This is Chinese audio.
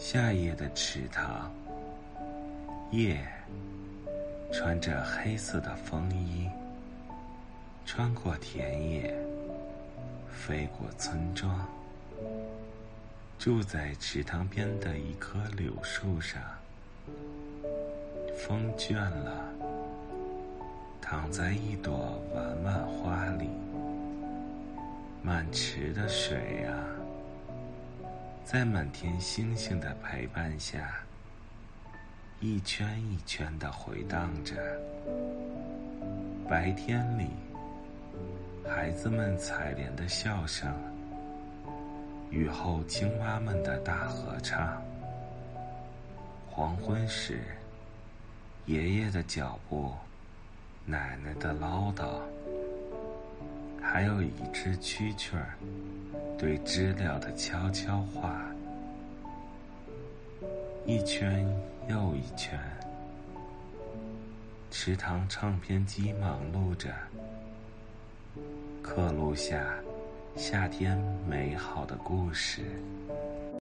夏夜的池塘，夜穿着黑色的风衣，穿过田野，飞过村庄，住在池塘边的一棵柳树上。风倦了，躺在一朵晚晚花里，满池的水啊。在满天星星的陪伴下，一圈一圈的回荡着。白天里，孩子们采莲的笑声；雨后，青蛙们的大合唱。黄昏时，爷爷的脚步，奶奶的唠叨，还有一只蛐蛐儿。对知了的悄悄话，一圈又一圈。池塘唱片机忙碌着，刻录下夏天美好的故事。